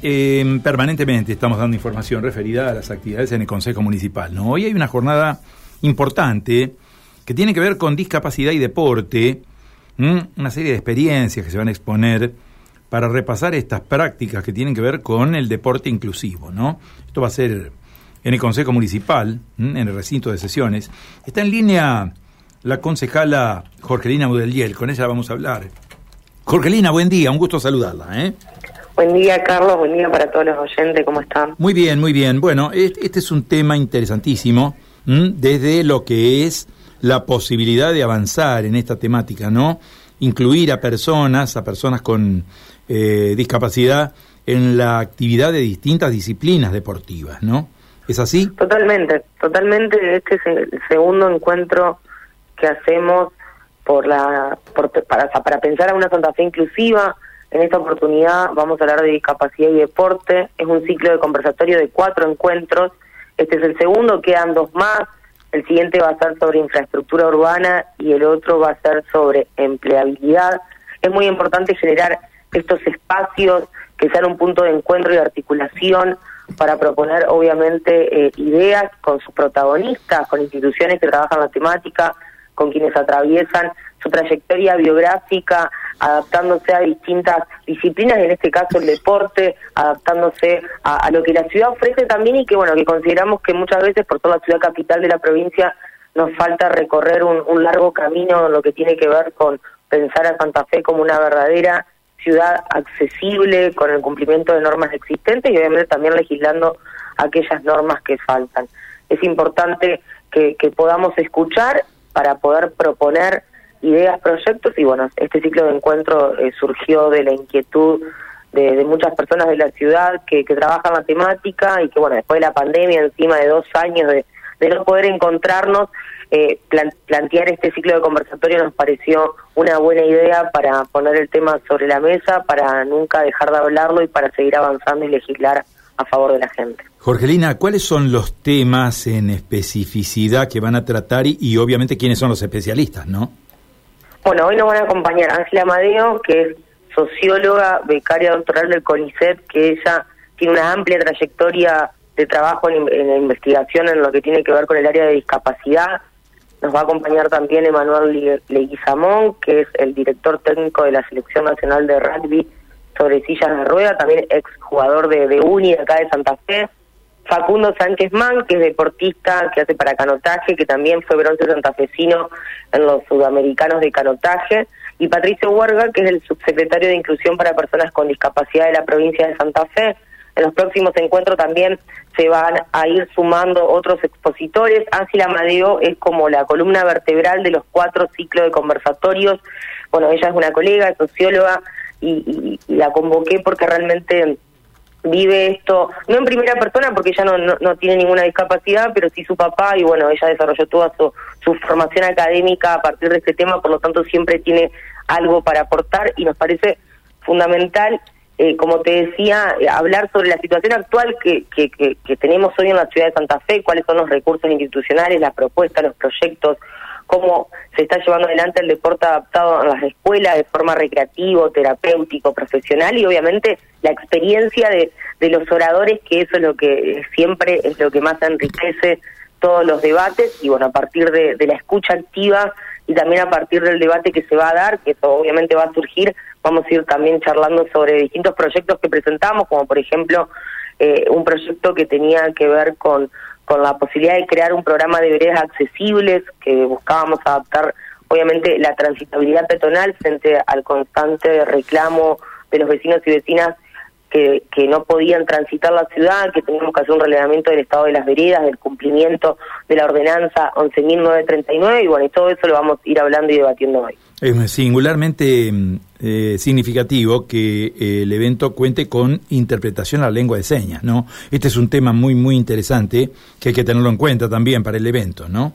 Eh, permanentemente estamos dando información referida a las actividades en el Consejo Municipal. ¿no? Hoy hay una jornada importante que tiene que ver con discapacidad y deporte, una serie de experiencias que se van a exponer para repasar estas prácticas que tienen que ver con el deporte inclusivo. ¿no? Esto va a ser en el Consejo Municipal, en el recinto de sesiones. Está en línea la concejala Jorgelina Budeliel, con ella vamos a hablar. Jorgelina, buen día, un gusto saludarla. ¿eh? Buen día, Carlos. Buen día para todos los oyentes. ¿Cómo están? Muy bien, muy bien. Bueno, este es un tema interesantísimo desde lo que es la posibilidad de avanzar en esta temática, ¿no? Incluir a personas, a personas con eh, discapacidad en la actividad de distintas disciplinas deportivas, ¿no? ¿Es así? Totalmente, totalmente. Este es el segundo encuentro que hacemos por la para, para pensar a una Santa Fe inclusiva en esta oportunidad vamos a hablar de discapacidad y deporte. Es un ciclo de conversatorio de cuatro encuentros. Este es el segundo, quedan dos más. El siguiente va a ser sobre infraestructura urbana y el otro va a ser sobre empleabilidad. Es muy importante generar estos espacios que sean un punto de encuentro y articulación para proponer, obviamente, eh, ideas con sus protagonistas, con instituciones que trabajan la temática, con quienes atraviesan su trayectoria biográfica, adaptándose a distintas disciplinas, en este caso el deporte, adaptándose a, lo que la ciudad ofrece también y que bueno, que consideramos que muchas veces por toda la ciudad capital de la provincia nos falta recorrer un, largo camino en lo que tiene que ver con pensar a Santa Fe como una verdadera ciudad accesible con el cumplimiento de normas existentes y obviamente también legislando aquellas normas que faltan. Es importante que podamos escuchar para poder proponer ideas, proyectos y bueno, este ciclo de encuentro eh, surgió de la inquietud de, muchas personas de la ciudad que, que trabajan la temática y que bueno, después de la pandemia, encima de dos años de, no poder encontrarnos, eh, plantear este ciclo de conversatorio nos pareció una buena idea para poner el tema sobre la mesa, para nunca dejar de hablarlo y para seguir avanzando y legislar a favor de la gente. Jorgelina, ¿cuáles son los temas en especificidad que van a tratar y, y obviamente quiénes son los especialistas, no? Bueno, hoy nos van a acompañar Ángela Amadeo, que es socióloga, becaria doctoral del CONICET, que ella tiene una amplia trayectoria de trabajo en, la investigación en lo que tiene que ver con el área de discapacidad. Nos va a acompañar también Emanuel Leguizamón, que es el director técnico de la Selección Nacional de Rugby sobre sillas de rueda, también ex jugador de, de Uni acá de Santa Fe. Facundo Sánchez Man, que es deportista, que hace para canotaje, que también fue bronce santafesino en los sudamericanos de canotaje, y Patricio Huerga, que es el subsecretario de Inclusión para Personas con Discapacidad de la provincia de Santa Fe. En los próximos encuentros también se van a ir sumando otros expositores. Ángela Amadeo es como la columna vertebral de los cuatro ciclos de conversatorios. Bueno, ella es una colega, socióloga, y la convoqué porque realmente vive esto, no en primera persona porque ella no, no, tiene ninguna discapacidad, pero sí su papá y bueno, ella desarrolló toda su, su formación académica a partir de este tema, por lo tanto siempre tiene algo para aportar y nos parece fundamental, eh, como te decía, eh, hablar sobre la situación actual que, que, que tenemos hoy en la ciudad de Santa Fe, cuáles son los recursos institucionales, las propuestas, los proyectos, cómo se está llevando adelante el deporte adaptado a las escuelas de forma recreativo, terapéutico, profesional y obviamente la experiencia de, de los oradores, que eso es lo que siempre es lo que más enriquece todos los debates. Y bueno, a partir de, la escucha activa y también a partir del debate que se va a dar, que eso obviamente va a surgir, vamos a ir también charlando sobre distintos proyectos que presentamos, como por ejemplo eh, un proyecto que tenía que ver con con la posibilidad de crear un programa de veredas accesibles que buscábamos adaptar obviamente la transitabilidad peatonal frente al constante reclamo de los vecinos y vecinas que, que no podían transitar la ciudad, que teníamos que hacer un relevamiento del estado de las veredas, del cumplimiento de la ordenanza 11.939 y bueno, y todo eso lo vamos a ir hablando y debatiendo hoy. Es singularmente eh, significativo que eh, el evento cuente con interpretación a la lengua de señas, ¿no? Este es un tema muy, muy interesante que hay que tenerlo en cuenta también para el evento, ¿no?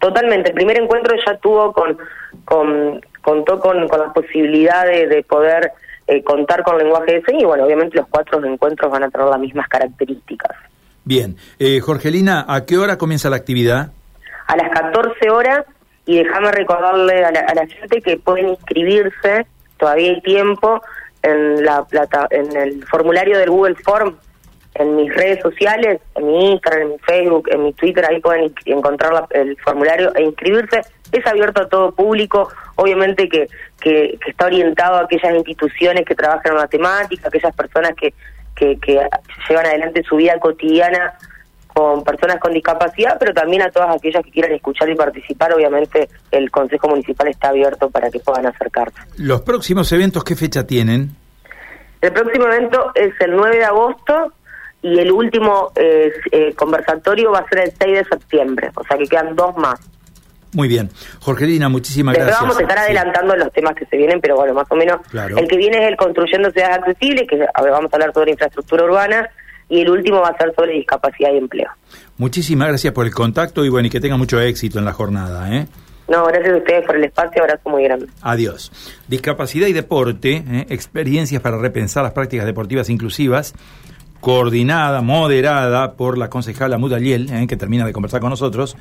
Totalmente. El primer encuentro ya tuvo con, con contó con, con las posibilidades de poder eh, contar con lenguaje de señas y bueno, obviamente los cuatro encuentros van a tener las mismas características. Bien. Jorgelina, ¿a qué hora comienza la actividad? A las 14 horas y déjame recordarle a la, gente que pueden inscribirse, todavía hay tiempo, en, la plata, en el formulario del Google Form, en mis redes sociales, en mi Instagram, en mi Facebook, en mi Twitter, ahí pueden encontrar el formulario e inscribirse. Es abierto a todo público, obviamente que, que, está orientado a aquellas instituciones que trabajan en matemática, aquellas personas que, que, que llevan adelante su vida cotidiana con personas con discapacidad, pero también a todas aquellas que quieran escuchar y participar. Obviamente el Consejo Municipal está abierto para que puedan acercarse. ¿Los próximos eventos qué fecha tienen? El próximo evento es el 9 de agosto y el último eh, conversatorio va a ser el 6 de septiembre, o sea que quedan dos más. Muy bien. Jorgelina, muchísimas gracias. Vamos a estar adelantando los temas que se vienen, pero bueno, más o menos el que viene es el Construyendo Ciudades Accesibles, que a ver, vamos a hablar sobre infraestructura urbana, y el último va a ser sobre discapacidad y empleo. Muchísimas gracias por el contacto y bueno, y que tenga mucho éxito en la jornada. ¿eh? No, gracias a ustedes por el espacio, abrazo muy grande. Adiós. Discapacidad y deporte, ¿eh? experiencias para repensar las prácticas deportivas inclusivas, coordinada, moderada por la concejala Mudaliel, ¿eh? que termina de conversar con nosotros.